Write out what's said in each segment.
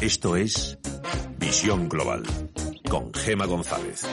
Esto es Visión Global con Gema González.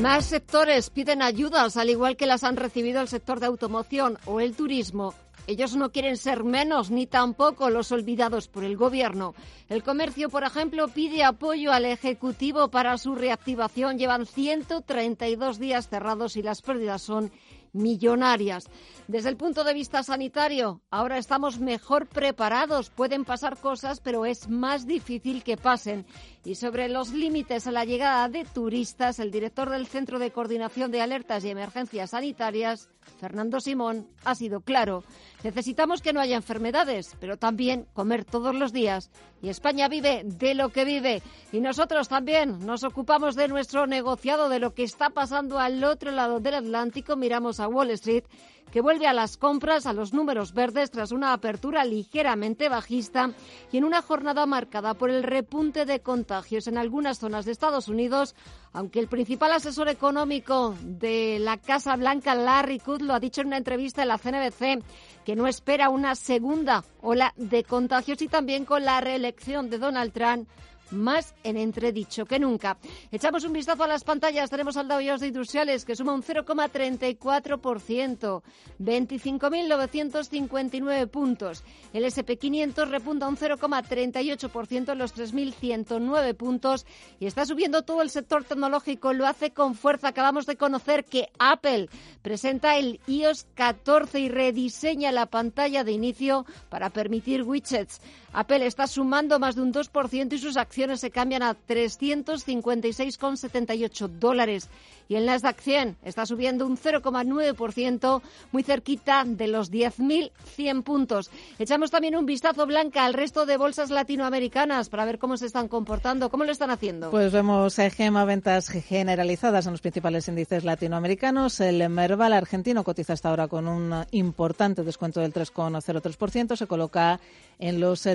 Más sectores piden ayudas, al igual que las han recibido el sector de automoción o el turismo. Ellos no quieren ser menos ni tampoco los olvidados por el gobierno. El comercio, por ejemplo, pide apoyo al Ejecutivo para su reactivación. Llevan 132 días cerrados y las pérdidas son millonarias. Desde el punto de vista sanitario, ahora estamos mejor preparados. Pueden pasar cosas, pero es más difícil que pasen. Y sobre los límites a la llegada de turistas, el director del Centro de Coordinación de Alertas y Emergencias Sanitarias, Fernando Simón, ha sido claro. Necesitamos que no haya enfermedades, pero también comer todos los días. Y España vive de lo que vive. Y nosotros también nos ocupamos de nuestro negociado, de lo que está pasando al otro lado del Atlántico. Miramos a Wall Street que vuelve a las compras, a los números verdes, tras una apertura ligeramente bajista y en una jornada marcada por el repunte de contagios en algunas zonas de Estados Unidos, aunque el principal asesor económico de la Casa Blanca, Larry Kudlow, ha dicho en una entrevista en la CNBC que no espera una segunda ola de contagios y también con la reelección de Donald Trump más en entredicho que nunca. Echamos un vistazo a las pantallas. Tenemos al Dow Jones de Industriales que suma un 0,34%, 25.959 puntos. El SP500 repunta un 0,38% en los 3.109 puntos y está subiendo todo el sector tecnológico. Lo hace con fuerza. Acabamos de conocer que Apple presenta el iOS 14 y rediseña la pantalla de inicio para permitir widgets. Apple está sumando más de un 2% y sus acciones se cambian a 356,78 dólares. Y el Nasdaq 100 está subiendo un 0,9%, muy cerquita de los 10.100 puntos. Echamos también un vistazo blanca al resto de bolsas latinoamericanas para ver cómo se están comportando, cómo lo están haciendo. Pues vemos eh, Gema ventas generalizadas en los principales índices latinoamericanos. El Merval argentino cotiza hasta ahora con un importante descuento del 3,03%, se coloca en los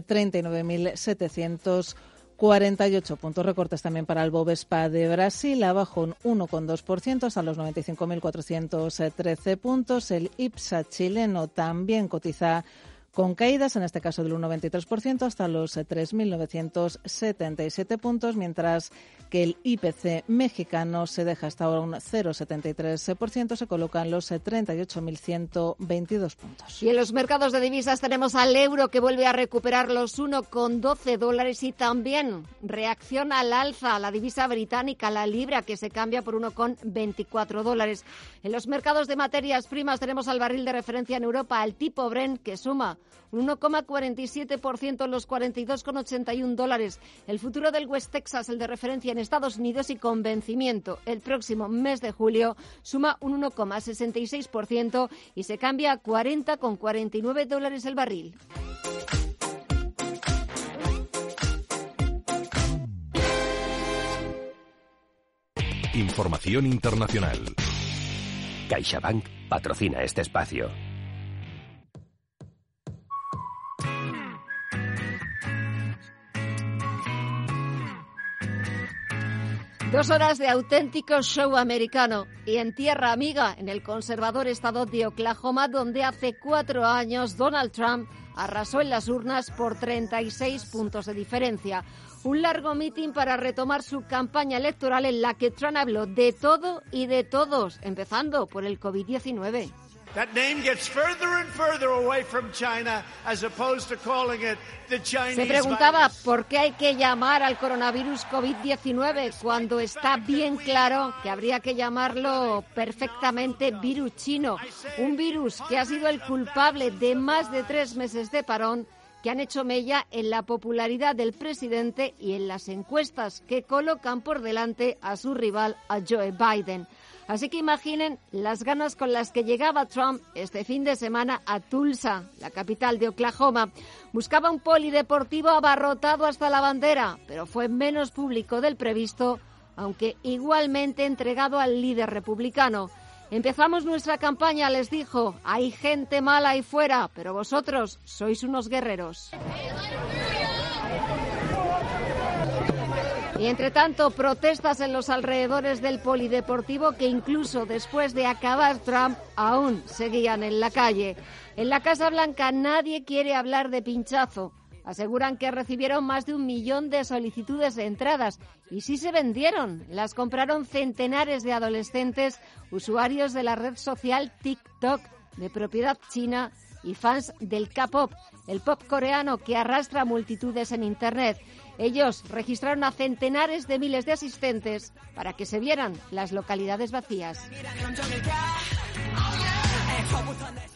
39.748 puntos. Recortes también para el Bovespa de Brasil, abajo un 1,2% hasta los 95.413 puntos. El IPSA chileno también cotiza con caídas, en este caso del 1,23% hasta los 3.977 puntos, mientras que el IPC mexicano se deja hasta ahora un 0,73%, se colocan los 38.122 puntos. Y en los mercados de divisas tenemos al euro que vuelve a recuperar los 1,12 dólares y también reacciona al alza la divisa británica, la libra, que se cambia por 1,24 dólares. En los mercados de materias primas tenemos al barril de referencia en Europa, al tipo Brent, que suma un 1,47% en los 42,81 dólares. El futuro del West Texas, el de referencia en Estados Unidos y con vencimiento el próximo mes de julio, suma un 1,66% y se cambia a 40,49 dólares el barril. Información internacional. CaixaBank patrocina este espacio. Dos horas de auténtico show americano y en tierra amiga, en el conservador estado de Oklahoma, donde hace cuatro años Donald Trump arrasó en las urnas por 36 puntos de diferencia. Un largo mitin para retomar su campaña electoral en la que Trump habló de todo y de todos, empezando por el COVID-19. Se preguntaba por qué hay que llamar al coronavirus COVID-19 cuando está bien claro que habría que llamarlo perfectamente virus chino, un virus que ha sido el culpable de más de tres meses de parón que han hecho mella en la popularidad del presidente y en las encuestas que colocan por delante a su rival, a Joe Biden. Así que imaginen las ganas con las que llegaba Trump este fin de semana a Tulsa, la capital de Oklahoma. Buscaba un polideportivo abarrotado hasta la bandera, pero fue menos público del previsto, aunque igualmente entregado al líder republicano. Empezamos nuestra campaña, les dijo. Hay gente mala ahí fuera, pero vosotros sois unos guerreros. Y entre tanto, protestas en los alrededores del polideportivo que incluso después de acabar Trump aún seguían en la calle. En la Casa Blanca nadie quiere hablar de pinchazo. Aseguran que recibieron más de un millón de solicitudes de entradas y sí se vendieron. Las compraron centenares de adolescentes usuarios de la red social TikTok de propiedad china y fans del K-pop, el pop coreano que arrastra multitudes en Internet. Ellos registraron a centenares de miles de asistentes para que se vieran las localidades vacías.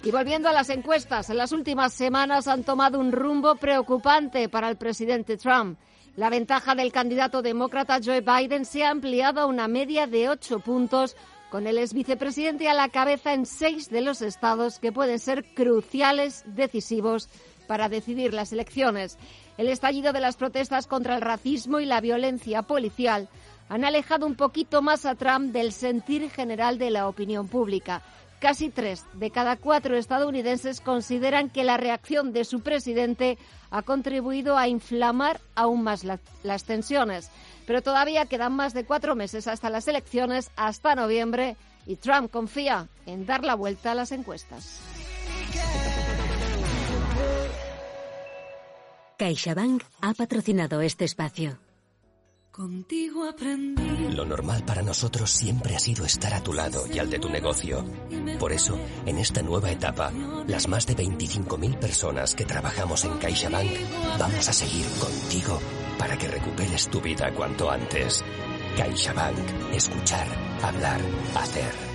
Y volviendo a las encuestas, en las últimas semanas han tomado un rumbo preocupante para el presidente Trump. La ventaja del candidato demócrata Joe Biden se ha ampliado a una media de ocho puntos, con el ex vicepresidente a la cabeza en seis de los estados que pueden ser cruciales, decisivos para decidir las elecciones. El estallido de las protestas contra el racismo y la violencia policial han alejado un poquito más a Trump del sentir general de la opinión pública. Casi tres de cada cuatro estadounidenses consideran que la reacción de su presidente ha contribuido a inflamar aún más las tensiones. Pero todavía quedan más de cuatro meses hasta las elecciones, hasta noviembre, y Trump confía en dar la vuelta a las encuestas. CaixaBank ha patrocinado este espacio. Contigo aprendí. Lo normal para nosotros siempre ha sido estar a tu lado y al de tu negocio. Por eso, en esta nueva etapa, las más de 25.000 personas que trabajamos en CaixaBank vamos a seguir contigo para que recuperes tu vida cuanto antes. CaixaBank. Escuchar, hablar, hacer.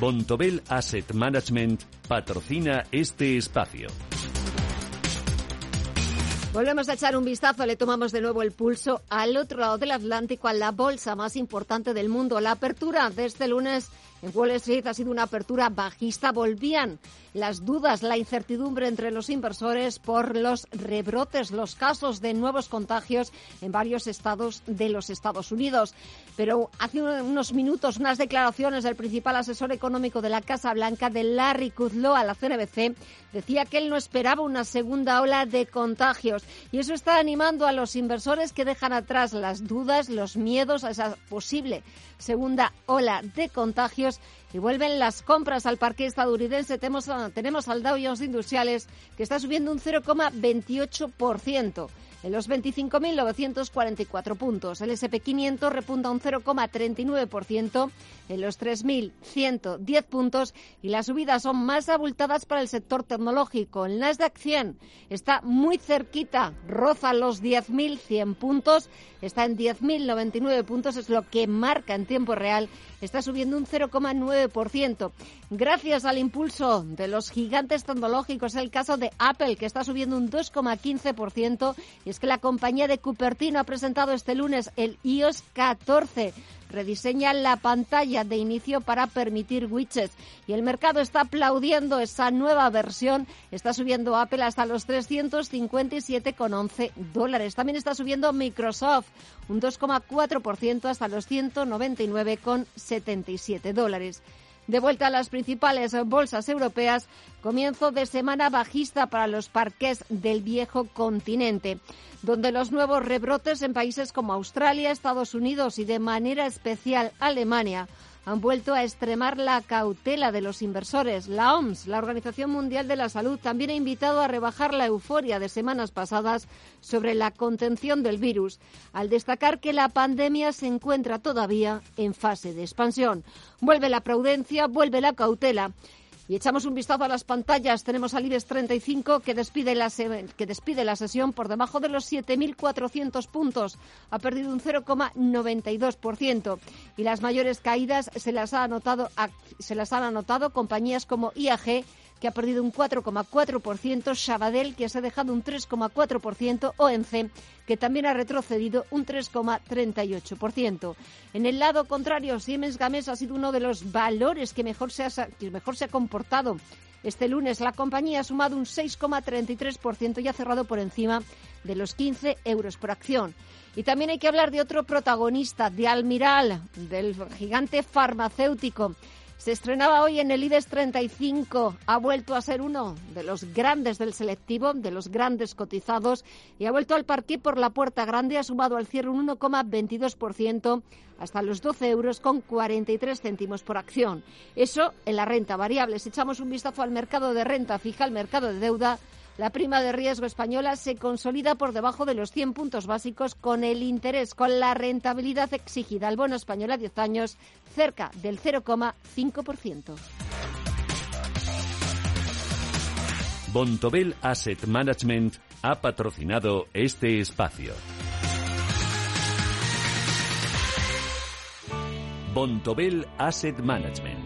Bontobel Asset Management patrocina este espacio. Volvemos a echar un vistazo, le tomamos de nuevo el pulso al otro lado del Atlántico, a la bolsa más importante del mundo. La apertura de este lunes en Wall Street ha sido una apertura bajista. Volvían las dudas, la incertidumbre entre los inversores por los rebrotes, los casos de nuevos contagios en varios estados de los Estados Unidos. Pero hace unos minutos unas declaraciones del principal asesor económico de la Casa Blanca, de Larry Kudlow, a la CNBC, decía que él no esperaba una segunda ola de contagios. Y eso está animando a los inversores que dejan atrás las dudas, los miedos a esa posible segunda ola de contagios y vuelven las compras al parque estadounidense. Tenemos, tenemos al Dow Jones Industriales que está subiendo un 0,28% en los 25.944 puntos. El SP500 repunta un 0,39% en los 3.110 puntos. Y las subidas son más abultadas para el sector tecnológico. El Nasdaq 100 está muy cerquita, roza los 10.100 puntos, está en 10.099 puntos, es lo que marca en tiempo real, está subiendo un 0,9%. Gracias al impulso de los gigantes tecnológicos, el caso de Apple, que está subiendo un 2,15%, y es que la compañía de Cupertino ha presentado este lunes el iOS 14 rediseña la pantalla de inicio para permitir widgets y el mercado está aplaudiendo esa nueva versión. Está subiendo Apple hasta los 357,11 dólares. También está subiendo Microsoft un 2,4% hasta los 199,77 dólares. De vuelta a las principales bolsas europeas, comienzo de semana bajista para los parques del viejo continente, donde los nuevos rebrotes en países como Australia, Estados Unidos y de manera especial Alemania han vuelto a extremar la cautela de los inversores. La OMS, la Organización Mundial de la Salud, también ha invitado a rebajar la euforia de semanas pasadas sobre la contención del virus, al destacar que la pandemia se encuentra todavía en fase de expansión. Vuelve la prudencia, vuelve la cautela. Y echamos un vistazo a las pantallas. Tenemos al IBEX 35 que despide la, que despide la sesión por debajo de los 7.400 puntos. Ha perdido un 0,92%. Y las mayores caídas se las, ha anotado, se las han anotado compañías como IAG que ha perdido un 4,4%, Sabadell, que se ha dejado un 3,4%, ONC, que también ha retrocedido un 3,38%. En el lado contrario, Siemens Gamesa ha sido uno de los valores que mejor se ha, que mejor se ha comportado. Este lunes la compañía ha sumado un 6,33% y ha cerrado por encima de los 15 euros por acción. Y también hay que hablar de otro protagonista, de Almiral, del gigante farmacéutico. Se estrenaba hoy en el IDES 35. Ha vuelto a ser uno de los grandes del selectivo, de los grandes cotizados, y ha vuelto al parque por la puerta grande. Ha sumado al cierre un 1,22% hasta los 12 euros con 43 céntimos por acción. Eso en la renta variable. Si echamos un vistazo al mercado de renta fija, al mercado de deuda, la prima de riesgo española se consolida por debajo de los 100 puntos básicos con el interés, con la rentabilidad exigida al bono español a 10 años cerca del 0,5%. Bontobel Asset Management ha patrocinado este espacio. Bontobel Asset Management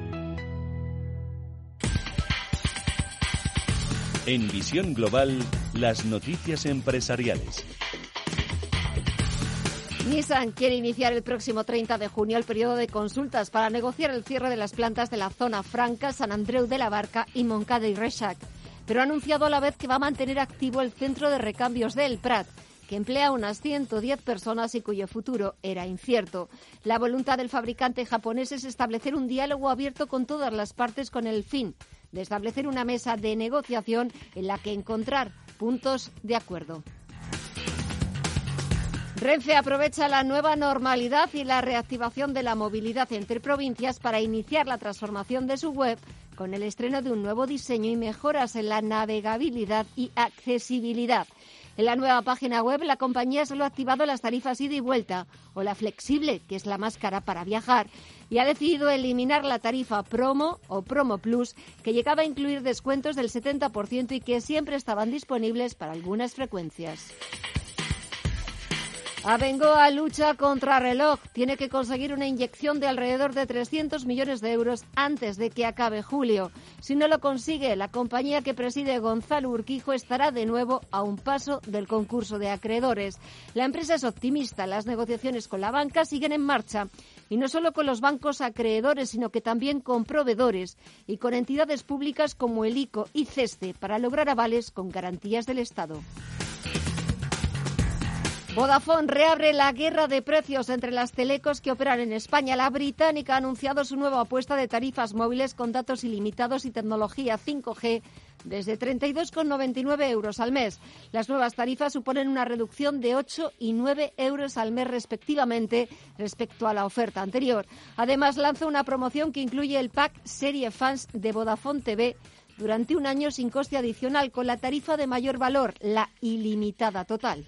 En Visión Global, las noticias empresariales. Nissan quiere iniciar el próximo 30 de junio el periodo de consultas para negociar el cierre de las plantas de la zona franca, San Andreu de la Barca y Moncada y Rechac, pero ha anunciado a la vez que va a mantener activo el centro de recambios del Prat que emplea unas 110 personas y cuyo futuro era incierto. La voluntad del fabricante japonés es establecer un diálogo abierto con todas las partes con el fin de establecer una mesa de negociación en la que encontrar puntos de acuerdo. Renfe aprovecha la nueva normalidad y la reactivación de la movilidad entre provincias para iniciar la transformación de su web con el estreno de un nuevo diseño y mejoras en la navegabilidad y accesibilidad. En la nueva página web, la compañía solo ha activado las tarifas ida y vuelta o la flexible, que es la más cara para viajar, y ha decidido eliminar la tarifa promo o promo plus, que llegaba a incluir descuentos del 70% y que siempre estaban disponibles para algunas frecuencias. Abengoa lucha contra reloj. Tiene que conseguir una inyección de alrededor de 300 millones de euros antes de que acabe julio. Si no lo consigue, la compañía que preside Gonzalo Urquijo estará de nuevo a un paso del concurso de acreedores. La empresa es optimista. Las negociaciones con la banca siguen en marcha. Y no solo con los bancos acreedores, sino que también con proveedores y con entidades públicas como el ICO y CESTE para lograr avales con garantías del Estado. Vodafone reabre la guerra de precios entre las telecos que operan en España. La británica ha anunciado su nueva apuesta de tarifas móviles con datos ilimitados y tecnología 5G desde 32,99 euros al mes. Las nuevas tarifas suponen una reducción de 8 y 9 euros al mes respectivamente respecto a la oferta anterior. Además, lanza una promoción que incluye el pack Serie Fans de Vodafone TV durante un año sin coste adicional con la tarifa de mayor valor, la ilimitada total.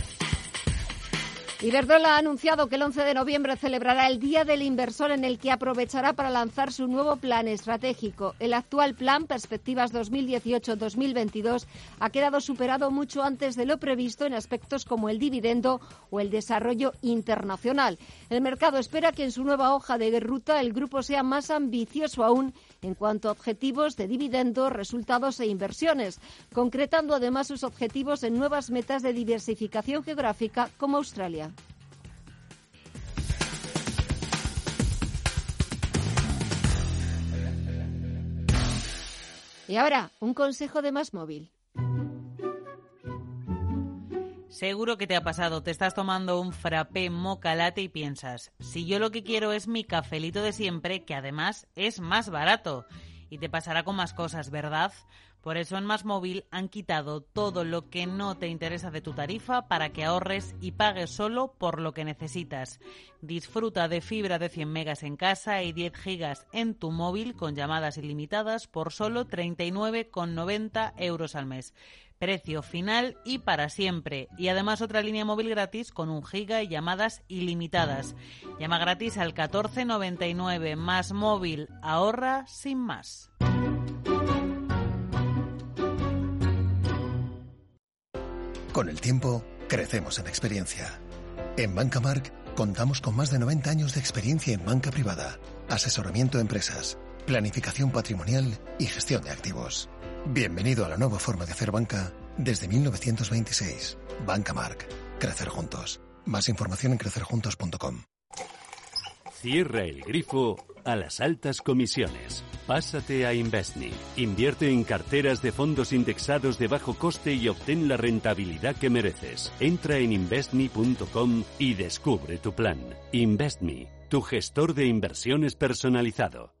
Iberdrola ha anunciado que el 11 de noviembre celebrará el Día del Inversor en el que aprovechará para lanzar su nuevo plan estratégico. El actual plan, Perspectivas 2018-2022, ha quedado superado mucho antes de lo previsto en aspectos como el dividendo o el desarrollo internacional. El mercado espera que en su nueva hoja de ruta el grupo sea más ambicioso aún en cuanto a objetivos de dividendo, resultados e inversiones, concretando además sus objetivos en nuevas metas de diversificación geográfica como Australia. Y ahora, un consejo de más móvil. Seguro que te ha pasado, te estás tomando un frappé moca latte y piensas, si yo lo que quiero es mi cafelito de siempre, que además es más barato. Y te pasará con más cosas, ¿verdad? Por eso en Más Móvil han quitado todo lo que no te interesa de tu tarifa para que ahorres y pagues solo por lo que necesitas. Disfruta de fibra de 100 megas en casa y 10 gigas en tu móvil con llamadas ilimitadas por solo 39,90 euros al mes. Precio final y para siempre. Y además otra línea móvil gratis con un giga y llamadas ilimitadas. Llama gratis al 1499 más móvil. Ahorra sin más. Con el tiempo, crecemos en experiencia. En Banca Mark contamos con más de 90 años de experiencia en banca privada, asesoramiento a empresas, planificación patrimonial y gestión de activos. Bienvenido a la nueva forma de hacer banca desde 1926. Banca Mark. Crecer juntos. Más información en crecerjuntos.com. Cierra el grifo a las altas comisiones. Pásate a Investme. Invierte en carteras de fondos indexados de bajo coste y obtén la rentabilidad que mereces. Entra en investme.com y descubre tu plan. Investme, tu gestor de inversiones personalizado.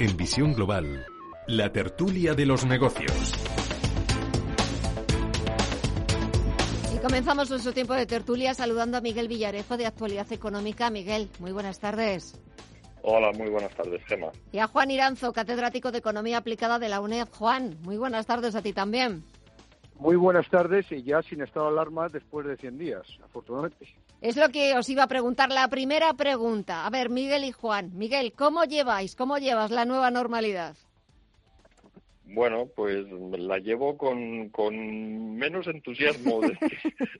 En visión global, la tertulia de los negocios. Y comenzamos nuestro tiempo de tertulia saludando a Miguel Villarejo de Actualidad Económica. Miguel, muy buenas tardes. Hola, muy buenas tardes, Gema. Y a Juan Iranzo, catedrático de Economía Aplicada de la UNED. Juan, muy buenas tardes a ti también. Muy buenas tardes y ya sin estado de alarma después de 100 días, afortunadamente. Es lo que os iba a preguntar, la primera pregunta. A ver, Miguel y Juan. Miguel, ¿cómo lleváis, cómo llevas la nueva normalidad? Bueno, pues la llevo con, con menos entusiasmo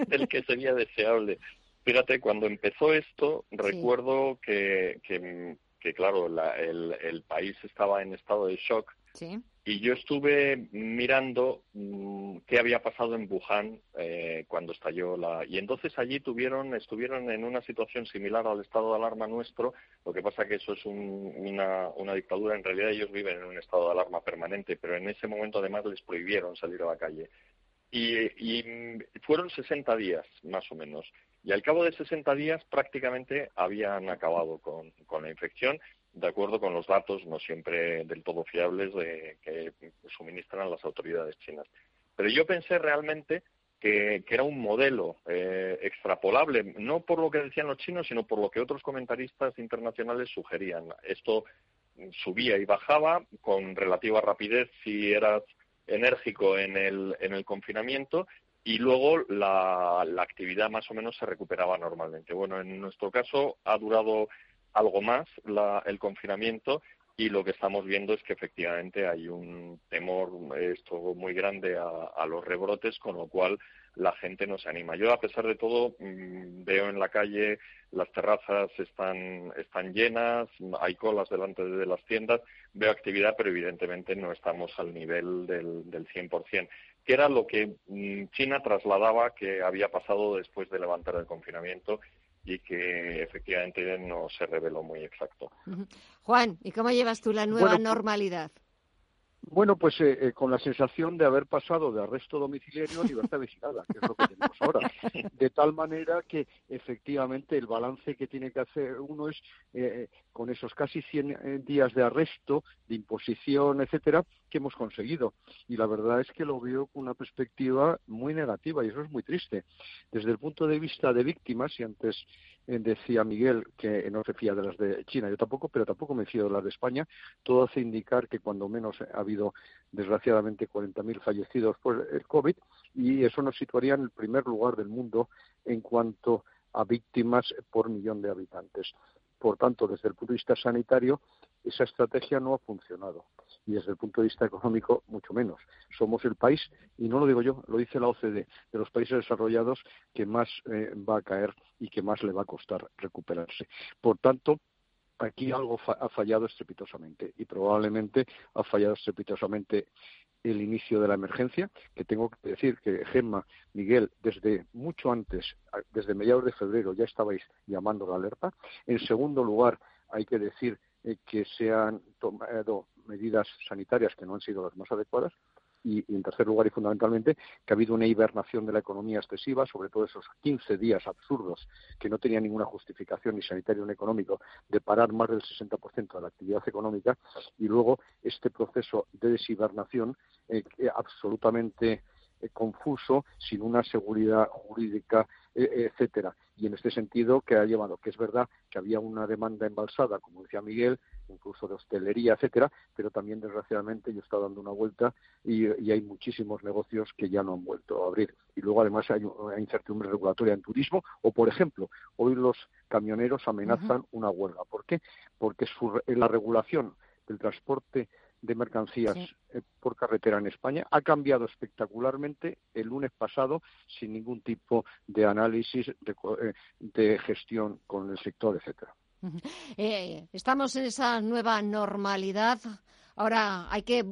del que sería deseable. Fíjate, cuando empezó esto, recuerdo que, que, claro, el, el país estaba en estado de shock. Sí. Y yo estuve mirando mm, qué había pasado en Wuhan eh, cuando estalló la. Y entonces allí tuvieron, estuvieron en una situación similar al estado de alarma nuestro. Lo que pasa que eso es una, una dictadura. En realidad ellos viven en un estado de alarma permanente, pero en ese momento además les prohibieron salir a la calle. Y, y fueron 60 días, más o menos. Y al cabo de 60 días prácticamente habían acabado con, con la infección de acuerdo con los datos no siempre del todo fiables de, que suministran las autoridades chinas. Pero yo pensé realmente que, era un modelo eh, extrapolable, no por lo que decían los chinos, sino por lo que otros comentaristas internacionales sugerían. Esto subía y bajaba con relativa rapidez si eras enérgico en el, en el confinamiento y luego la, la actividad más o menos se recuperaba normalmente. Bueno, en nuestro caso ha durado algo más el confinamiento y lo que estamos viendo es que efectivamente hay un temor esto muy grande a, los rebrotes, con lo cual la gente no se anima. Yo, a pesar de todo, mm, veo en la calle las terrazas están, están llenas, hay colas delante de las tiendas, veo actividad, pero evidentemente no estamos al nivel del, del 100%, que era lo que mm, China trasladaba que había pasado después de levantar el confinamiento y que efectivamente no se reveló muy exacto. Juan, ¿y cómo llevas tú la nueva pues, normalidad? Bueno, pues eh, eh, con la sensación de haber pasado de arresto domiciliario a libertad vigilada, que es lo que tenemos ahora. De tal manera que efectivamente el balance que tiene que hacer uno es, eh, con esos casi 100 días de arresto, de imposición, etcétera, que hemos conseguido. Y la verdad es que lo veo con una perspectiva muy negativa y eso es muy triste. Desde el punto de vista de víctimas, y antes decía Miguel que no se fía de las de China, yo tampoco, pero tampoco me fío de las de España, todo hace indicar que cuando menos ha habido desgraciadamente 40.000 fallecidos por el COVID y eso nos situaría en el primer lugar del mundo en cuanto a víctimas por millón de habitantes. Por tanto, desde el punto de vista sanitario, esa estrategia no ha funcionado. Y desde el punto de vista económico mucho menos. Somos el país, y no lo digo yo, lo dice la OCDE, de los países desarrollados que más eh, va a caer y que más le va a costar recuperarse. Por tanto, aquí algo ha fallado estrepitosamente y probablemente ha fallado estrepitosamente el inicio de la emergencia, que tengo que decir que Gemma, Miguel, desde mucho antes, desde mediados de febrero, ya estabais llamando la alerta. En segundo lugar, hay que decir eh, que se han tomado medidas sanitarias que no han sido las más adecuadas y, en tercer lugar y fundamentalmente que ha habido una hibernación de la economía excesiva, sobre todo esos 15 días absurdos que no tenían ninguna justificación ni sanitario ni económico de parar más del 60% de la actividad económica y luego este proceso de deshibernación eh, absolutamente eh, confuso, sin una seguridad jurídica, eh, etcétera. Y en este sentido, que ha llevado, que es verdad que había una demanda embalsada, como decía Miguel, incluso de hostelería, etcétera, pero también desgraciadamente yo está dando una vuelta y, hay muchísimos negocios que ya no han vuelto a abrir. Y luego además hay una incertidumbre regulatoria en turismo o, por ejemplo, hoy los camioneros amenazan una huelga. ¿Por qué? Porque su, la regulación del transporte de mercancías eh, por carretera en España ha cambiado espectacularmente el lunes pasado sin ningún tipo de análisis de, eh, de gestión con el sector, etcétera. Eh, estamos en esa nueva normalidad. Ahora hay que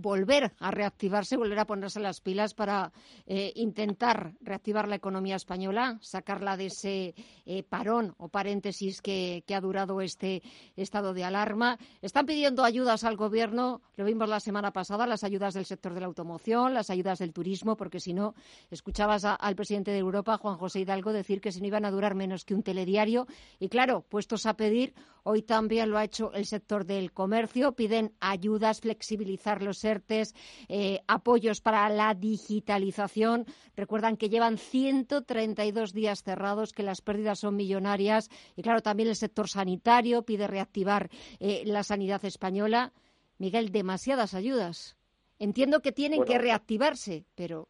volver a reactivarse, volver a ponerse las pilas para eh, intentar reactivar la economía española, sacarla de ese eh, parón o paréntesis que, ha durado este estado de alarma. Están pidiendo ayudas al Gobierno, lo vimos la semana pasada, las ayudas del sector de la automoción, las ayudas del turismo, porque si no, escuchabas al presidente de Europa, Juan José Hidalgo, decir que si no iban a durar menos que un telediario. Y claro, puestos a pedir, hoy también lo ha hecho el sector del comercio, piden ayudas, flexibilizar los ERTES, eh, apoyos para la digitalización. Recuerdan que llevan 132 días cerrados, que las pérdidas son millonarias. Y claro, también el sector sanitario pide reactivar eh, la sanidad española. Miguel, demasiadas ayudas. Entiendo que tienen que reactivarse, pero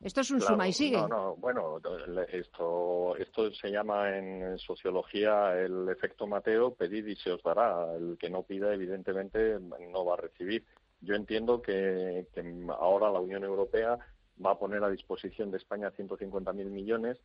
esto es un suma y sigue. No, no, bueno, esto, esto se llama en sociología el efecto Mateo, pedid y se os dará. El que no pida, evidentemente, no va a recibir. Yo entiendo que, ahora la Unión Europea va a poner a disposición de España 150.000 millones.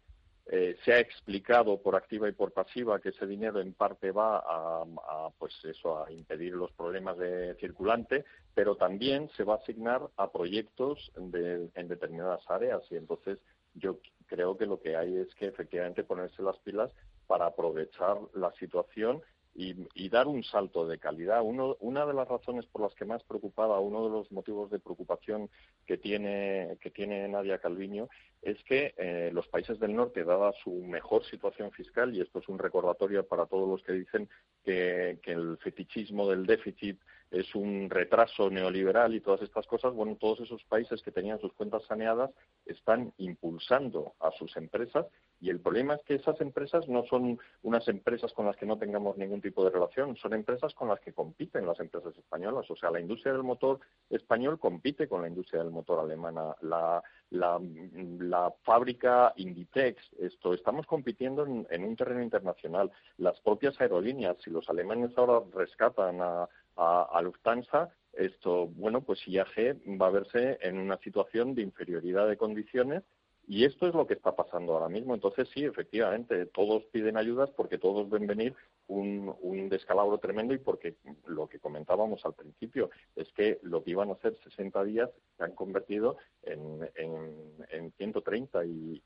Eh, se ha explicado por activa y por pasiva que ese dinero en parte va a, pues eso, a impedir los problemas de circulante, pero también se va a asignar a proyectos en determinadas áreas y entonces yo creo que lo que hay es que efectivamente ponerse las pilas para aprovechar la situación y, dar un salto de calidad. Uno, una de las razones por las que más preocupada, uno de los motivos de preocupación que tiene, que tiene Nadia Calviño es que eh, los países del norte, dada su mejor situación fiscal, y esto es un recordatorio para todos los que dicen que, que el fetichismo del déficit es un retraso neoliberal y todas estas cosas, bueno, todos esos países que tenían sus cuentas saneadas están impulsando a sus empresas y el problema es que esas empresas no son unas empresas con las que no tengamos ningún tipo de relación, son empresas con las que compiten las empresas españolas. O sea, la industria del motor español compite con la industria del motor alemana. La, la, fábrica Inditex, esto, estamos compitiendo en, un terreno internacional. Las propias aerolíneas, si los alemanes ahora rescatan a, a Lufthansa, esto, bueno, pues IAG va a verse en una situación de inferioridad de condiciones y esto es lo que está pasando ahora mismo. Entonces, sí, efectivamente, todos piden ayudas porque todos ven venir un, un, descalabro tremendo y porque lo que comentábamos al principio es que lo que iban a ser 60 días se han convertido en, en, 130 y,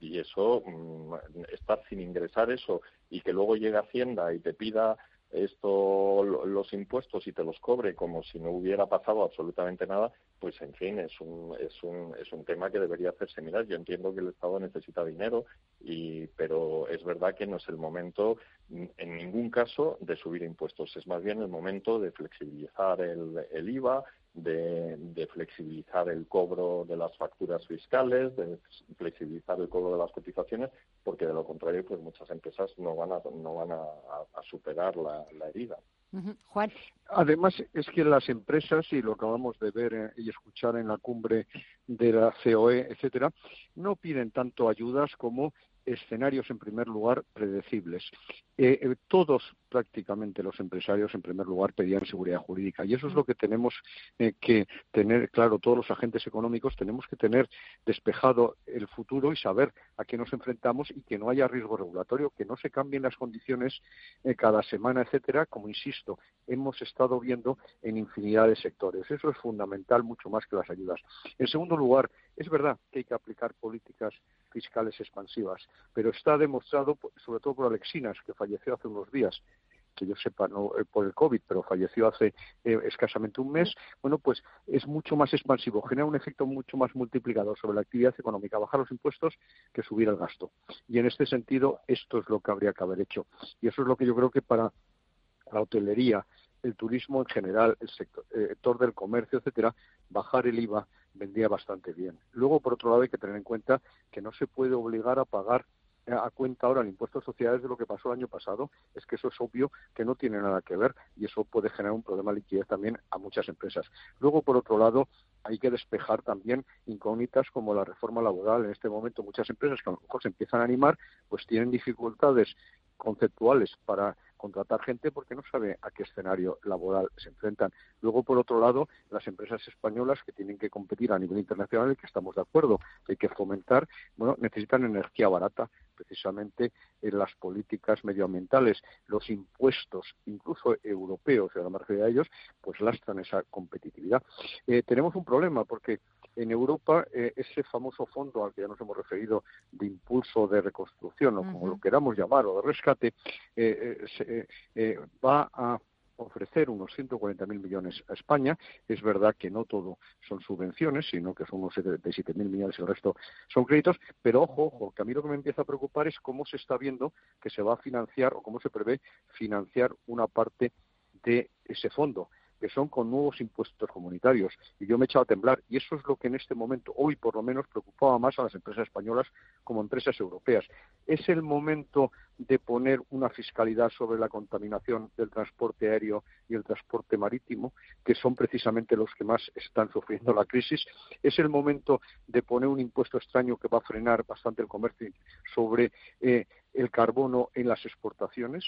y, eso, mm, estar sin ingresar eso y que luego llegue Hacienda y te pida esto los impuestos y te los cobre como si no hubiera pasado absolutamente nada, pues en fin, es un, es un, es un tema que debería hacerse mirar. Yo entiendo que el Estado necesita dinero, y, pero es verdad que no es el momento en ningún caso de subir impuestos, es más bien el momento de flexibilizar el, el IVA, de, flexibilizar el cobro de las facturas fiscales, de flexibilizar el cobro de las cotizaciones, porque de lo contrario, pues muchas empresas no van a, no van a, superar la, herida. Juan. Además, es que las empresas, y lo acabamos de ver eh, y escuchar en la cumbre de la COE, etcétera, no piden tanto ayudas como escenarios, en primer lugar, predecibles. Eh, eh, todos prácticamente los empresarios, en primer lugar, pedían seguridad jurídica. Y eso es lo que tenemos eh, que tener claro, todos los agentes económicos, tenemos que tener despejado el futuro y saber a qué nos enfrentamos y que no haya riesgo regulatorio, que no se cambien las condiciones eh, cada semana, etcétera, como insisto, hemos estado viendo en infinidad de sectores. Eso es fundamental mucho más que las ayudas. En segundo lugar, es verdad que hay que aplicar políticas fiscales expansivas, pero está demostrado, sobre todo por Alexinas, que falleció hace unos días, que yo sepa, no eh, por el COVID, pero falleció hace eh, escasamente un mes, bueno, pues es mucho más expansivo, genera un efecto mucho más multiplicador sobre la actividad económica, bajar los impuestos que subir el gasto. Y en este sentido, esto es lo que habría que haber hecho. Y eso es lo que yo creo que para la hotelería, el turismo en general, el sector, eh, sector del comercio, etcétera, bajar el IVA vendría bastante bien. Luego, por otro lado, hay que tener en cuenta que no se puede obligar a pagar a cuenta ahora el impuesto de sociedades de lo que pasó el año pasado, es que eso es obvio que no tiene nada que ver y eso puede generar un problema de liquidez también a muchas empresas. Luego, por otro lado, hay que despejar también incógnitas como la reforma laboral. En este momento muchas empresas que a lo mejor se empiezan a animar, pues tienen dificultades conceptuales para contratar gente porque no sabe a qué escenario laboral se enfrentan. Luego, por otro lado, las empresas españolas que tienen que competir a nivel internacional y que estamos de acuerdo, hay que fomentar, bueno, necesitan energía barata, precisamente en las políticas medioambientales, los impuestos, incluso europeos, y a la margen de ellos, pues lastran esa competitividad. Eh, tenemos un problema porque en Europa eh, ese famoso fondo al que ya nos hemos referido de impulso de reconstrucción o como lo queramos llamar o de rescate eh, eh, va a ofrecer unos 140.000 millones a España. Es verdad que no todo son subvenciones, sino que son unos 77.000 millones y el resto son créditos. Pero ojo, ojo, que a mí lo que me empieza a preocupar es cómo se está viendo que se va a financiar o cómo se prevé financiar una parte de ese fondo que son con nuevos impuestos comunitarios. Y yo me he echado a temblar. Y eso es lo que en este momento, hoy por lo menos, preocupaba más a las empresas españolas como empresas europeas. Es el momento de poner una fiscalidad sobre la contaminación del transporte aéreo y el transporte marítimo, que son precisamente los que más están sufriendo la crisis. Es el momento de poner un impuesto extraño que va a frenar bastante el comercio sobre eh, el carbono en las exportaciones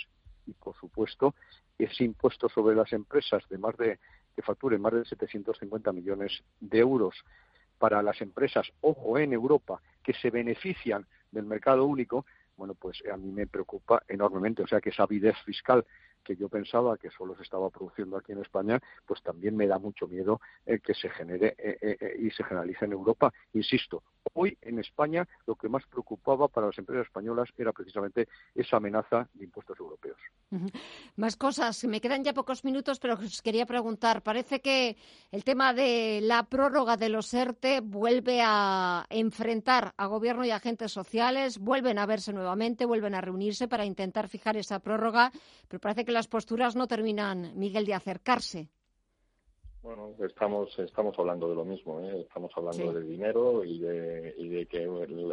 y, por supuesto, ese impuesto sobre las empresas de más de que facturen más de 750 millones de euros para las empresas, ojo, en Europa, que se benefician del mercado único, bueno, pues a mí me preocupa enormemente. O sea, que esa avidez fiscal que yo pensaba que solo se estaba produciendo aquí en España, pues también me da mucho miedo el que se genere eh, eh, eh, y se generalice en Europa. Insisto, hoy en España lo que más preocupaba para las empresas españolas era precisamente esa amenaza de impuestos europeos. Más cosas. Me quedan ya pocos minutos, pero os quería preguntar. Parece que el tema de la prórroga de los ERTE vuelve a enfrentar a gobierno y agentes sociales, vuelven a verse nuevamente, vuelven a reunirse para intentar fijar esa prórroga, pero parece que las posturas no terminan, Miguel, de acercarse. Bueno, estamos estamos hablando de lo mismo, ¿eh? estamos hablando de dinero y de, y de que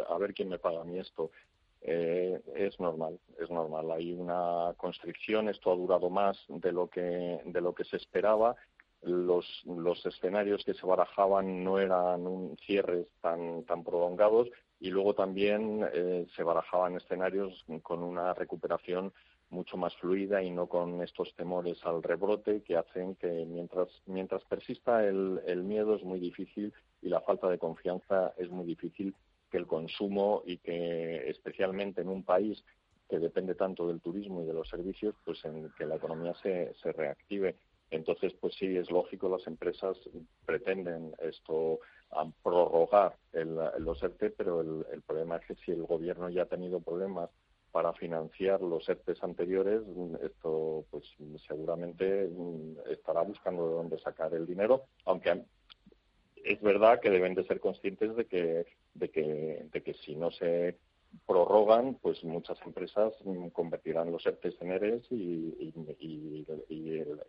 a ver quién me paga a mí esto. Eh, es normal, es normal. Hay una constricción, esto ha durado más de lo que de lo que se esperaba. Los, los escenarios que se barajaban no eran un cierres tan tan prolongados y luego también eh, se barajaban escenarios con una recuperación mucho más fluida y no con estos temores al rebrote que hacen que mientras, mientras persista el, el miedo es muy difícil y la falta de confianza es muy difícil que el consumo y que especialmente en un país que depende tanto del turismo y de los servicios, pues en que la economía se, se reactive. Entonces, pues sí, es lógico, las empresas pretenden esto prorrogar el, los ERTE, pero el, el problema es que si el gobierno ya ha tenido problemas para financiar los ERTES anteriores, esto pues seguramente estará buscando de dónde sacar el dinero, aunque es verdad que deben de ser conscientes de que, de que, de que si no se prorrogan, pues muchas empresas convertirán los ERTES en ERES y,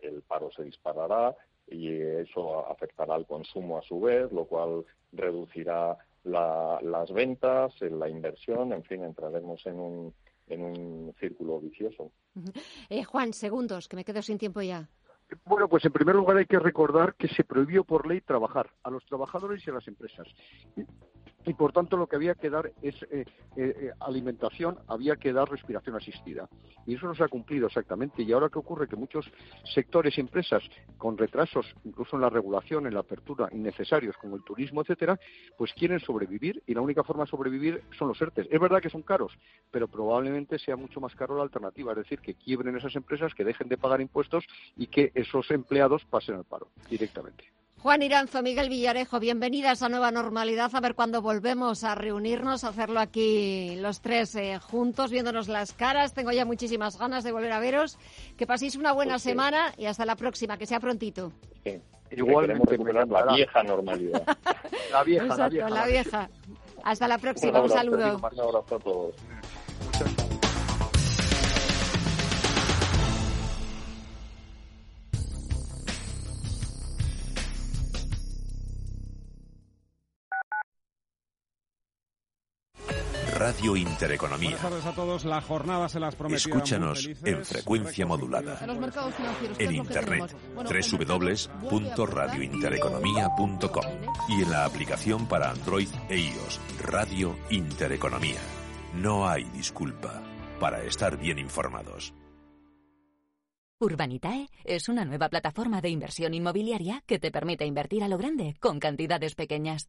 el, paro se disparará y eso afectará al consumo a su vez, lo cual reducirá las ventas, la inversión, en fin, entraremos en un, en un círculo vicioso. Eh, Juan, segundos, que me quedo sin tiempo ya. Bueno, pues en primer lugar hay que recordar que se prohibió por ley trabajar a los trabajadores y a las empresas. Y por tanto lo que había que dar es eh, eh, eh, alimentación, había que dar respiración asistida. Y eso no se ha cumplido exactamente. Y ahora qué ocurre que muchos sectores y empresas con retrasos, incluso en la regulación, en la apertura, innecesarios como el turismo, etcétera, pues quieren sobrevivir y la única forma de sobrevivir son los ERTES. Es verdad que son caros, pero probablemente sea mucho más caro la alternativa, es decir, que quiebren esas empresas, que dejen de pagar impuestos y que esos empleados pasen al paro directamente. Juan Iranzo, Miguel Villarejo, bienvenidas a Nueva Normalidad. A ver cuándo volvemos a reunirnos, a hacerlo aquí los tres eh, juntos, viéndonos las caras. Tengo ya muchísimas ganas de volver a veros. Que paséis una buena pues semana y hasta la próxima, que sea prontito. Sí. Igual recuperar la vieja normalidad. la vieja, Exacto, la vieja. La vieja. Hasta la próxima, un, saludo. Un abrazo a todos. Radio Intereconomía. Buenas tardes a todos. La jornada se las prometía Escúchanos en frecuencia modulada. En internet www.radiointereconomía.com y en la aplicación para Android e iOS Radio Intereconomía. No hay disculpa para estar bien informados. Urbanitae es una nueva plataforma de inversión inmobiliaria que te permite invertir a lo grande con cantidades pequeñas.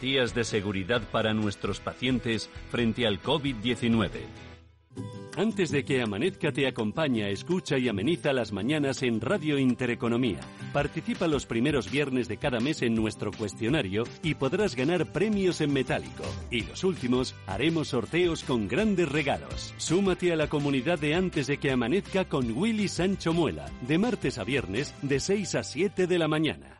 de seguridad para nuestros pacientes frente al COVID-19. Antes de que amanezca te acompaña, escucha y ameniza las mañanas en Radio Intereconomía. Participa los primeros viernes de cada mes en nuestro cuestionario y podrás ganar premios en metálico. Y los últimos haremos sorteos con grandes regalos. Súmate a la comunidad de Antes de que amanezca con Willy Sancho Muela, de martes a viernes de 6 a 7 de la mañana.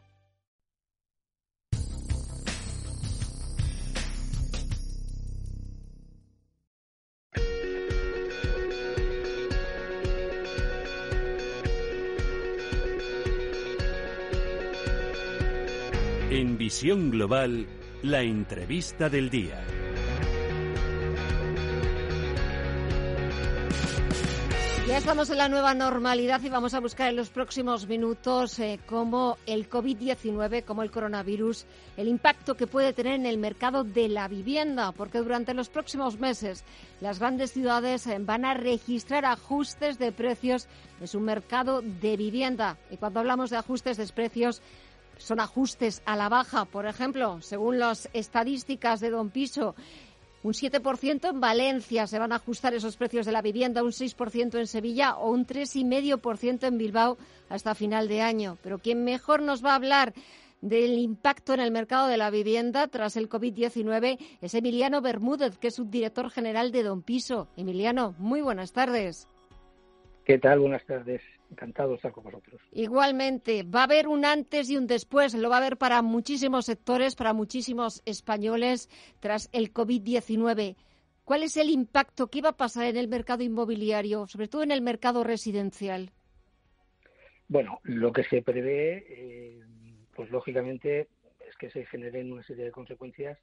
Global, la entrevista del día. Ya estamos en la nueva normalidad y vamos a buscar en los próximos minutos eh, cómo el COVID-19, como el coronavirus, el impacto que puede tener en el mercado de la vivienda, porque durante los próximos meses las grandes ciudades eh, van a registrar ajustes de precios en su mercado de vivienda. Y cuando hablamos de ajustes de precios, son ajustes a la baja. Por ejemplo, según las estadísticas de Don Piso, un 7% en Valencia se van a ajustar esos precios de la vivienda, un 6% en Sevilla o un 3,5% en Bilbao hasta final de año. Pero quien mejor nos va a hablar del impacto en el mercado de la vivienda tras el COVID-19 es Emiliano Bermúdez, que es subdirector general de Don Piso. Emiliano, muy buenas tardes. ¿Qué tal? Buenas tardes. Encantado de estar con vosotros. Igualmente, va a haber un antes y un después. Lo va a haber para muchísimos sectores, para muchísimos españoles tras el COVID-19. ¿Cuál es el impacto que iba a pasar en el mercado inmobiliario, sobre todo en el mercado residencial? Bueno, lo que se prevé, eh, pues lógicamente, es que se generen una serie de consecuencias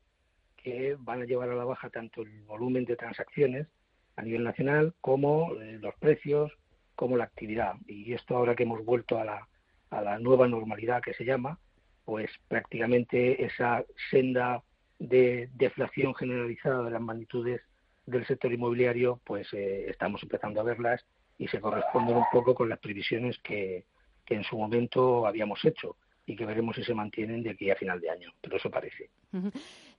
que van a llevar a la baja tanto el volumen de transacciones a nivel nacional como eh, los precios, como la actividad. Y esto ahora que hemos vuelto a la, a la nueva normalidad que se llama, pues prácticamente esa senda de deflación generalizada de las magnitudes del sector inmobiliario, pues eh, estamos empezando a verlas y se corresponden un poco con las previsiones que, que en su momento habíamos hecho y que veremos si se mantienen de aquí a final de año, pero eso parece.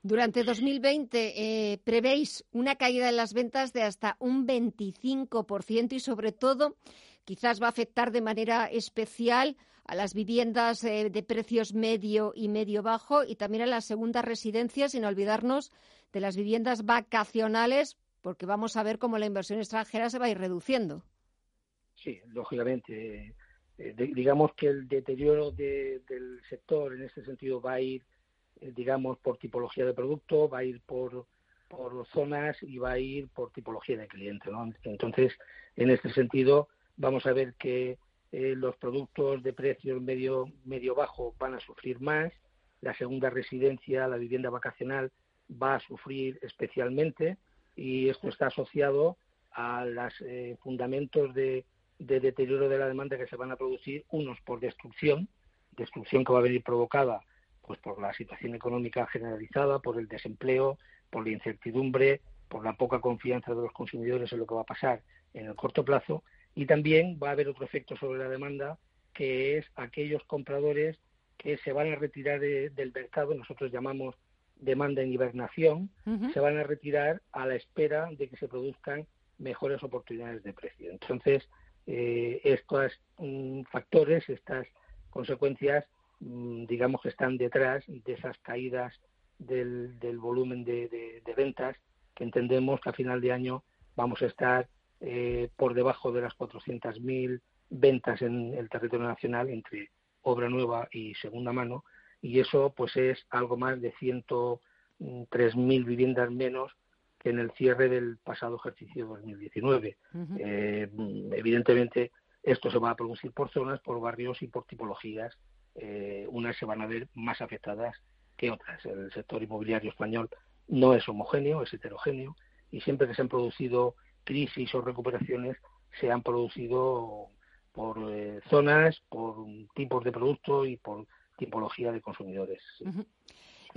Durante 2020 eh, prevéis una caída en las ventas de hasta un 25% y sobre todo quizás va a afectar de manera especial a las viviendas eh, de precios medio y medio bajo y también a las segundas residencias, sin olvidarnos de las viviendas vacacionales, porque vamos a ver cómo la inversión extranjera se va a ir reduciendo. Sí, lógicamente. Eh, digamos que el deterioro del sector en este sentido va a ir, eh, digamos, por tipología de producto, va a ir por, por zonas y va a ir por tipología de cliente. ¿no? Entonces, en este sentido, vamos a ver que eh, los productos de precio medio, medio bajo van a sufrir más, la segunda residencia, la vivienda vacacional, va a sufrir especialmente y esto está asociado a los fundamentos de de deterioro de la demanda que se van a producir, unos por destrucción, destrucción que va a venir provocada pues por la situación económica generalizada, por el desempleo, por la incertidumbre, por la poca confianza de los consumidores en lo que va a pasar en el corto plazo, y también va a haber otro efecto sobre la demanda, que es aquellos compradores que se van a retirar del mercado, nosotros llamamos demanda en hibernación, se van a retirar a la espera de que se produzcan mejores oportunidades de precio. Entonces, eh, estos mm, factores, estas consecuencias, mm, digamos que están detrás de esas caídas del, volumen de, ventas, que entendemos que a final de año vamos a estar eh, por debajo de las 400.000 ventas en el territorio nacional entre obra nueva y segunda mano, y eso pues es algo más de 103.000 viviendas menos en el cierre del pasado ejercicio 2019. Eh, evidentemente, esto se va a producir por zonas, por barrios y por tipologías. Eh, unas se van a ver más afectadas que otras. El sector inmobiliario español no es homogéneo, es heterogéneo, y siempre que se han producido crisis o recuperaciones, se han producido por eh, zonas, por tipos de producto y por tipología de consumidores.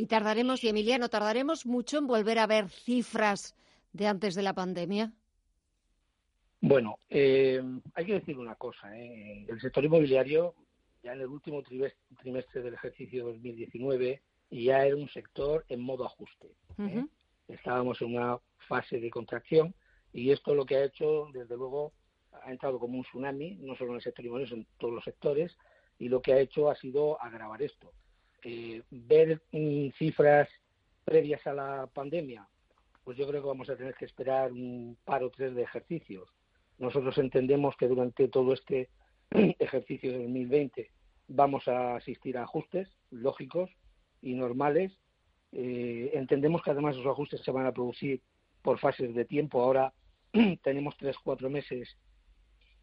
Y tardaremos, y Emiliano, tardaremos mucho en volver a ver cifras de antes de la pandemia. Bueno, eh, hay que decir una cosa. ¿eh? El sector inmobiliario, ya en el último trimestre del ejercicio 2019, ya era un sector en modo ajuste. ¿eh? Estábamos en una fase de contracción y esto lo que ha hecho, desde luego, ha entrado como un tsunami, no solo en el sector inmobiliario, sino en todos los sectores, y lo que ha hecho ha sido agravar esto. Eh, ver mm, cifras previas a la pandemia, pues yo creo que vamos a tener que esperar un par o tres de ejercicios. Nosotros entendemos que durante todo este ejercicio de 2020 vamos a asistir a ajustes lógicos y normales. Eh, entendemos que además esos ajustes se van a producir por fases de tiempo. Ahora tenemos tres, cuatro meses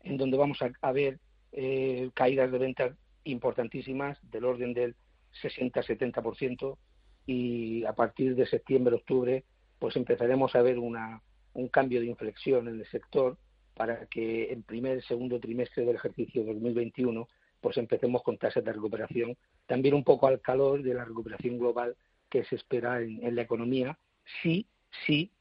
en donde vamos a, ver eh, caídas de ventas importantísimas del orden del 60-70% y a partir de septiembre, octubre, pues empezaremos a ver una, un cambio de inflexión en el sector para que en primer segundo trimestre del ejercicio 2021 pues empecemos con tasas de recuperación, también un poco al calor de la recuperación global que se espera en, la economía, si, si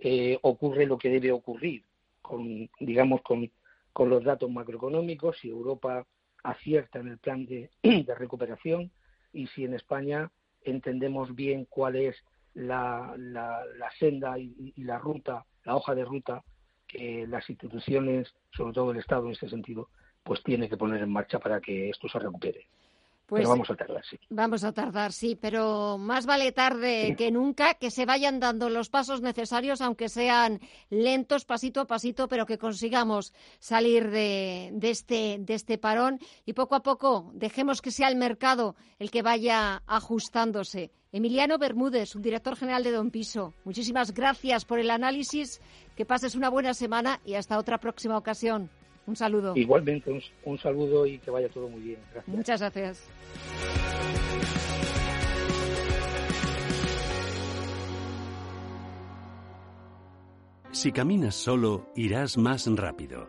eh, ocurre lo que debe ocurrir, con, digamos, con, con los datos macroeconómicos, si Europa acierta en el plan de recuperación, y si en España entendemos bien cuál es la, la, senda y, la ruta, la hoja de ruta que las instituciones, sobre todo el Estado en este sentido, pues tiene que poner en marcha para que esto se recupere. Pues, vamos a tardar, sí. Vamos a tardar, sí, pero más vale tarde que nunca que se vayan dando los pasos necesarios, aunque sean lentos, pasito a pasito, pero que consigamos salir de, este, de este parón y poco a poco dejemos que sea el mercado el que vaya ajustándose. Emiliano Bermúdez, director general de Don Piso, muchísimas gracias por el análisis, que pases una buena semana y hasta otra próxima ocasión. Un saludo. Igualmente, un, saludo y que vaya todo muy bien. Muchas gracias. Si caminas solo, irás más rápido.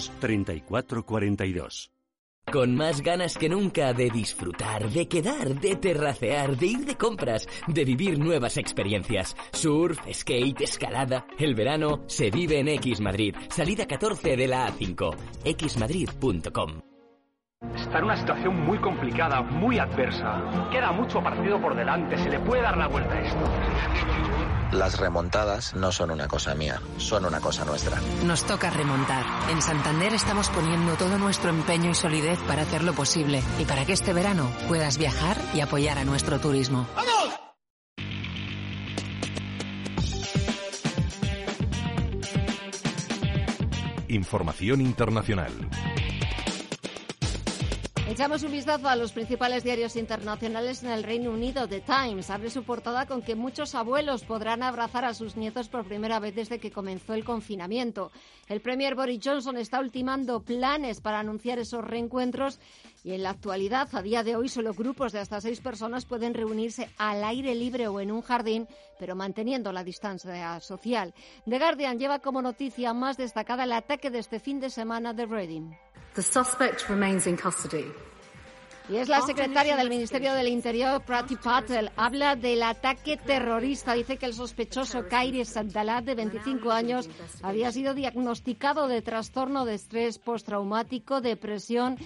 3442. Con más ganas que nunca de disfrutar, de quedar, de terracear, de ir de compras, de vivir nuevas experiencias. Surf, skate, escalada. El verano se vive en X Madrid. Salida 14 de la A5. xmadrid.com. Está en una situación muy complicada, muy adversa. Queda mucho partido por delante, se le puede dar la vuelta a esto. Las remontadas no son una cosa mía, son una cosa nuestra. Nos toca remontar. En Santander estamos poniendo todo nuestro empeño y solidez para hacerlo posible y para que este verano puedas viajar y apoyar a nuestro turismo. ¡Vamos! Información internacional. Echamos un vistazo a los principales diarios internacionales en el Reino Unido. The Times abre su portada con que muchos abuelos podrán abrazar a sus nietos por primera vez desde que comenzó el confinamiento. El Premier Boris Johnson está ultimando planes para anunciar esos reencuentros y en la actualidad, a día de hoy, solo grupos de hasta seis personas pueden reunirse al aire libre o en un jardín, pero manteniendo la distancia social. The Guardian lleva como noticia más destacada el ataque de este fin de semana de Reading. The suspect remains in custody. Y es la secretaria del Ministerio del Interior, Prati Patel. Habla del ataque terrorista. Dice que el sospechoso Kairi Sandalat, de 25 años, había sido diagnosticado de trastorno de estrés postraumático, depresión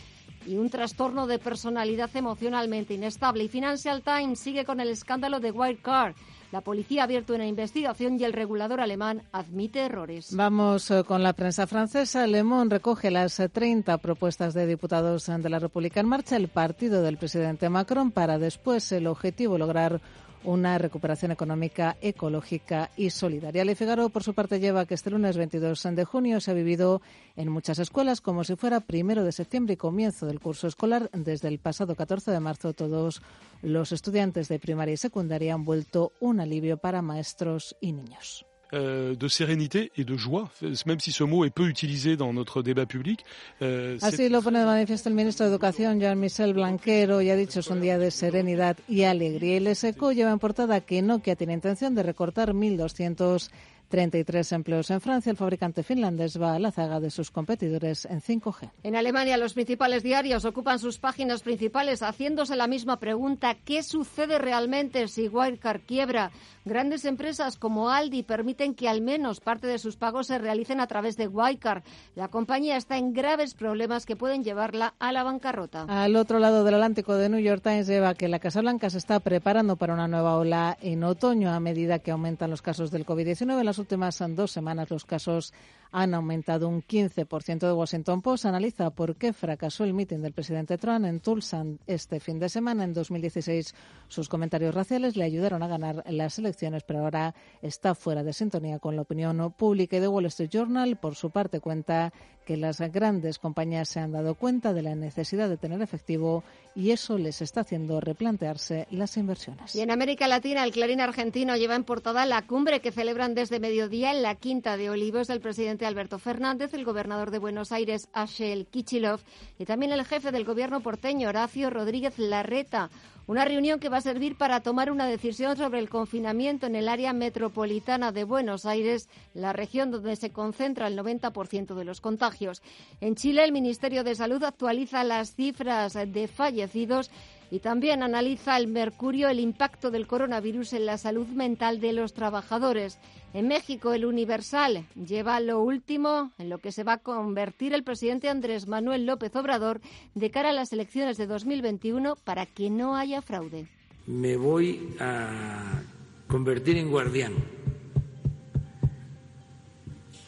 y un trastorno de personalidad emocionalmente inestable. Y Financial Times sigue con el escándalo de Wirecard la policía ha abierto una investigación y el regulador alemán admite errores. Vamos eh, con la prensa francesa. Le Monde recoge las 30 eh, propuestas de diputados de la República en marcha, el partido del presidente Macron, para después el objetivo lograr una recuperación económica, ecológica y solidaria. Le Figaro, por su parte, lleva que este lunes 22 de junio se ha vivido en muchas escuelas como si fuera primero de septiembre y comienzo del curso escolar. Desde el pasado 14 de marzo, todos los estudiantes de primaria y secundaria han vuelto un alivio para maestros y niños. Euh, de sérénité et de joie, même si ce mot est peu utilisé dans notre débat public. Euh, Así lo pone de manifiesto el ministro de Educación, Jean-Michel Blanquero, y ha dicho es un día de serenidad y alegría. Y el SECO lleva en portada que Nokia tiene intención de recortar 1.200 33 empleos en Francia. El fabricante finlandés va a la zaga de sus competidores en 5G. En Alemania, los principales diarios ocupan sus páginas principales haciéndose la misma pregunta: ¿qué sucede realmente si Wirecard quiebra? Grandes empresas como Aldi permiten que al menos parte de sus pagos se realicen a través de Wirecard. La compañía está en graves problemas que pueden llevarla a la bancarrota. Al otro lado del Atlántico, de New York Times lleva que la Casa Blanca se está preparando para una nueva ola en otoño a medida que aumentan los casos del COVID-19 las últimas dos semanas los casos han aumentado un 15%. De Washington Post analiza por qué fracasó el mitin del presidente Trump en Tulsa este fin de semana. En 2016 sus comentarios raciales le ayudaron a ganar las elecciones, pero ahora está fuera de sintonía con la opinión pública. Y Wall Street Journal, por su parte, cuenta que las grandes compañías se han dado cuenta de la necesidad de tener efectivo y eso les está haciendo replantearse las inversiones. Y en América Latina, el Clarín argentino lleva en portada la cumbre que celebran desde mediodía en la Quinta de Olivos del presidente Alberto Fernández, el gobernador de Buenos Aires, Ashel Kichilov, y también el jefe del gobierno porteño, Horacio Rodríguez Larreta. Una reunión que va a servir para tomar una decisión sobre el confinamiento en el área metropolitana de Buenos Aires, la región donde se concentra el 90% de los contagios. En Chile, el Ministerio de Salud actualiza las cifras de fallecidos y también analiza el mercurio el impacto del coronavirus en la salud mental de los trabajadores. En México, el Universal lleva lo último en lo que se va a convertir el presidente Andrés Manuel López Obrador de cara a las elecciones de 2021 para que no haya fraude. Me voy a convertir en guardián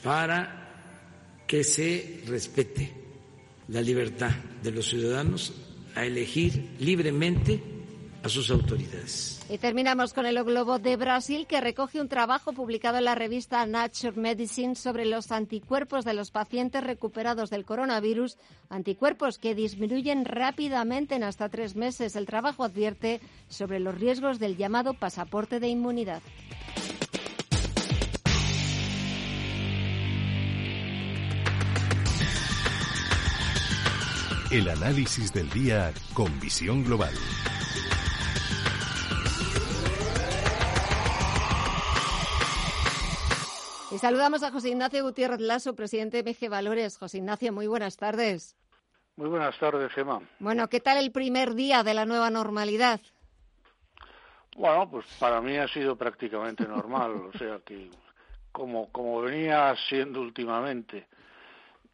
para que se respete la libertad de los ciudadanos a elegir libremente a sus autoridades. Y terminamos con el globo de Brasil que recoge un trabajo publicado en la revista Nature Medicine sobre los anticuerpos de los pacientes recuperados del coronavirus, anticuerpos que disminuyen rápidamente en hasta tres meses. El trabajo advierte sobre los riesgos del llamado pasaporte de inmunidad. El análisis del día con visión global. Y saludamos a José Ignacio Gutiérrez Lasso, presidente de MG Valores. José Ignacio, muy buenas tardes. Muy buenas tardes, Gemma. Bueno, ¿qué tal el primer día de la nueva normalidad? Bueno, pues para mí ha sido prácticamente normal, o sea que como, como venía siendo últimamente.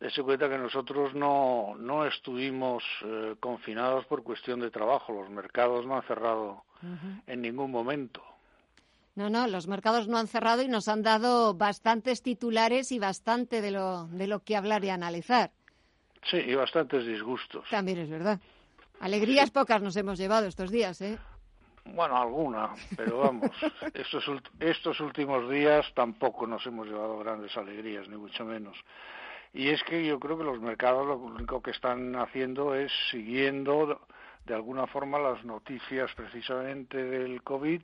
Dese cuenta que nosotros no, no estuvimos eh, confinados por cuestión de trabajo, los mercados no han cerrado en ningún momento. No, no, los mercados no han cerrado y nos han dado bastantes titulares y bastante de lo, de lo que hablar y analizar. Sí, y bastantes disgustos. También es verdad. Alegrías pocas nos hemos llevado estos días, ¿eh? Bueno, alguna, pero vamos, estos, estos últimos días tampoco nos hemos llevado grandes alegrías, ni mucho menos. Y es que yo creo que los mercados lo único que están haciendo es siguiendo de alguna forma las noticias precisamente del COVID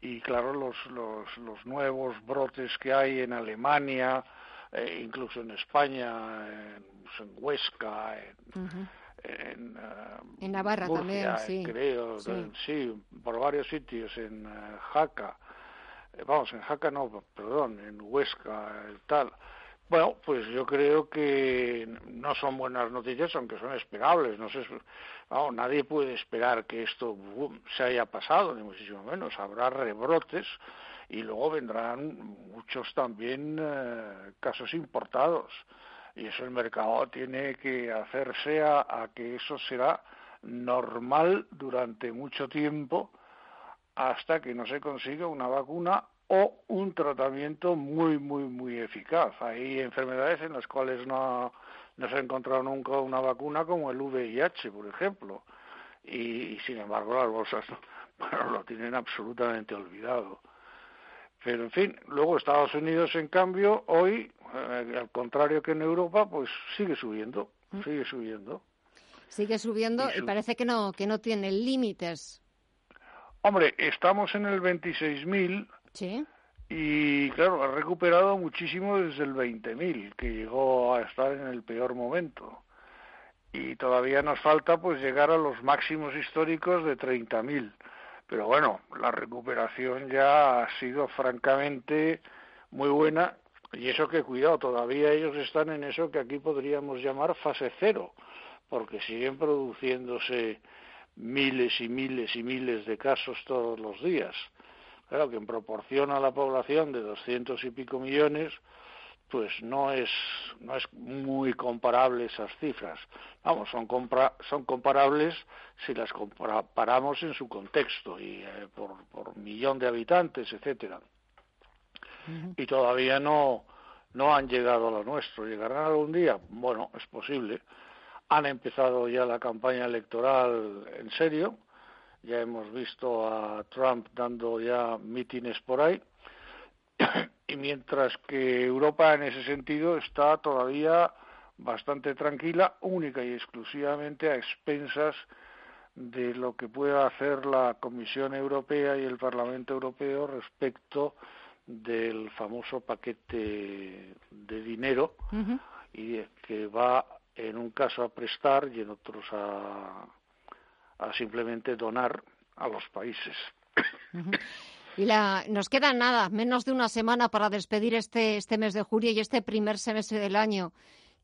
y claro los, los, los nuevos brotes que hay en Alemania, eh, incluso en España, en, pues, Huesca, en, en, eh, Navarra también, sí. creo, sí. por varios sitios, en uh, Jaca, vamos, en Jaca no, perdón, en Huesca, tal. Bueno, pues yo creo que no son buenas noticias, aunque son esperables. No sé, nadie puede esperar que esto se haya pasado, ni muchísimo menos. Habrá rebrotes y luego vendrán muchos también eh, casos importados. Y eso el mercado tiene que hacerse a que eso será normal durante mucho tiempo hasta que no se consiga una vacuna o un tratamiento muy, muy, muy eficaz. Hay enfermedades en las cuales no, no se ha encontrado nunca una vacuna como el VIH, por ejemplo, y, sin embargo las bolsas bueno, lo tienen absolutamente olvidado. Pero en fin, luego Estados Unidos, en cambio, hoy, eh, al contrario que en Europa, pues sigue subiendo, mm. sigue subiendo. Sigue subiendo y, parece que no, que no tiene límites. Hombre, estamos en el 26.000 y claro, ha recuperado muchísimo desde el 20.000, que llegó a estar en el peor momento. Y todavía nos falta pues llegar a los máximos históricos de 30.000. Pero bueno, la recuperación ya ha sido francamente muy buena. Y eso que cuidado, todavía ellos están en eso que aquí podríamos llamar fase cero, porque siguen produciéndose miles y miles y miles de casos todos los días. Claro que en proporción a la población de doscientos y pico millones, pues no es, no es muy comparable esas cifras. Vamos, son, son comparables si las comparamos en su contexto y eh, por, por millón de habitantes, etcétera. Y todavía no, no han llegado a lo nuestro. ¿Llegarán algún día? Bueno, es posible. Han empezado ya la campaña electoral en serio ya hemos visto a Trump dando ya mítines por ahí, y mientras que Europa en ese sentido está todavía bastante tranquila, única y exclusivamente a expensas de lo que pueda hacer la Comisión Europea y el Parlamento Europeo respecto del famoso paquete de dinero y que va en un caso a prestar y en otros a, a simplemente donar a los países. Y la, nos queda nada, menos de una semana para despedir este, este mes de julio y este primer semestre del año.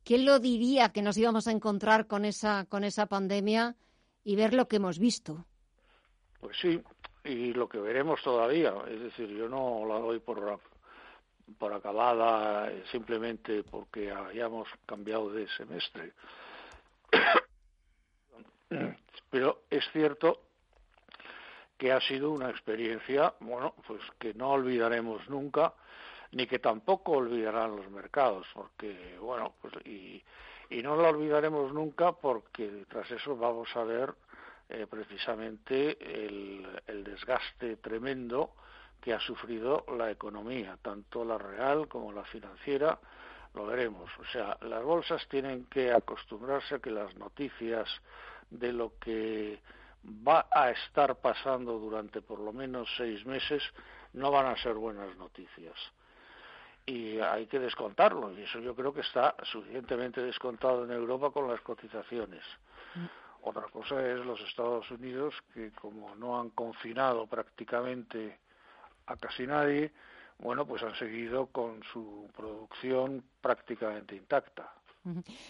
¿Quién lo diría que nos íbamos a encontrar con esa, con esa pandemia y ver lo que hemos visto? Pues sí, y lo que veremos todavía. Es decir, yo no la doy por, por acabada simplemente porque hayamos cambiado de semestre. Pero es cierto que ha sido una experiencia, bueno, pues que no olvidaremos nunca, ni que tampoco olvidarán los mercados, porque, bueno, pues y, y no lo olvidaremos nunca porque tras eso vamos a ver eh, precisamente el, el desgaste tremendo que ha sufrido la economía, tanto la real como la financiera, lo veremos. O sea, las bolsas tienen que acostumbrarse a que las noticias de lo que va a estar pasando durante por lo menos seis meses no van a ser buenas noticias. Y hay que descontarlo, y eso yo creo que está suficientemente descontado en Europa con las cotizaciones. Mm. Otra cosa es los Estados Unidos, que como no han confinado prácticamente a casi nadie, bueno, pues han seguido con su producción prácticamente intacta.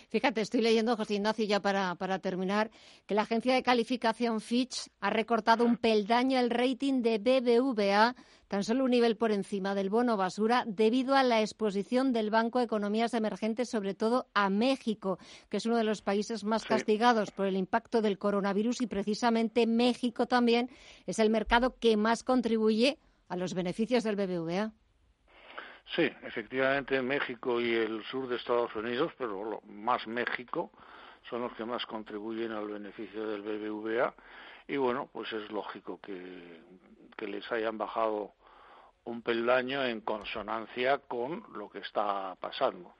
Fíjate, estoy leyendo, José Ignacio, ya para, para, terminar, que la agencia de calificación Fitch ha recortado un peldaño el rating de BBVA, tan solo un nivel por encima del bono basura, debido a la exposición del Banco de Economías Emergentes, sobre todo a México, que es uno de los países más castigados por el impacto del coronavirus y precisamente México también es el mercado que más contribuye a los beneficios del BBVA. Sí, efectivamente México y el sur de Estados Unidos, pero más México, son los que más contribuyen al beneficio del BBVA y bueno, pues es lógico que, que les hayan bajado un peldaño en consonancia con lo que está pasando,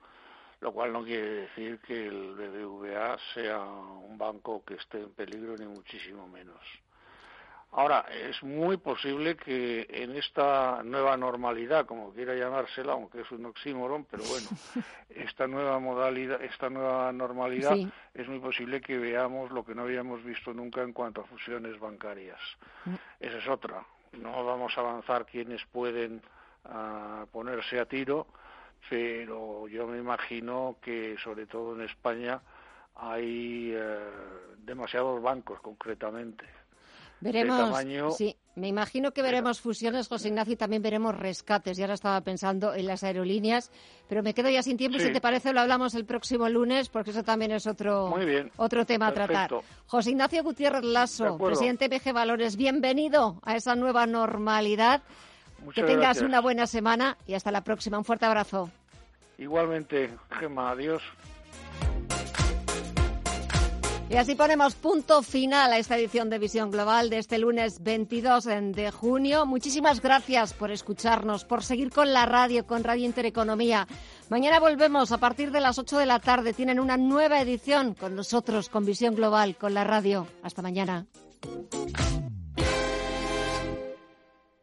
lo cual no quiere decir que el BBVA sea un banco que esté en peligro ni muchísimo menos. Ahora, es muy posible que en esta nueva normalidad, como quiera llamársela, aunque es un oxímoron, pero bueno, esta nueva modalidad, esta nueva normalidad, es muy posible que veamos lo que no habíamos visto nunca en cuanto a fusiones bancarias. Mm. Esa es otra. No vamos a avanzar quienes pueden ah, ponerse a tiro, pero yo me imagino que, sobre todo en España, hay eh, demasiados bancos, concretamente Veremos, sí, me imagino que veremos fusiones, José Ignacio, y también veremos rescates. Y ahora estaba pensando en las aerolíneas, pero me quedo ya sin tiempo. Si te parece, lo hablamos el próximo lunes, porque eso también es otro, otro tema a tratar. José Ignacio Gutiérrez Lasso, presidente PG Valores, bienvenido a esa nueva normalidad. que tengas una buena semana y hasta la próxima. Un fuerte abrazo. Igualmente, Gemma, adiós. Y así ponemos punto final a esta edición de Visión Global de este lunes 22 de junio. Muchísimas gracias por escucharnos, por seguir con la radio, con Radio Intereconomía. Mañana volvemos a partir de las 8 de la tarde. Tienen una nueva edición con nosotros, con Visión Global, con la radio. Hasta mañana.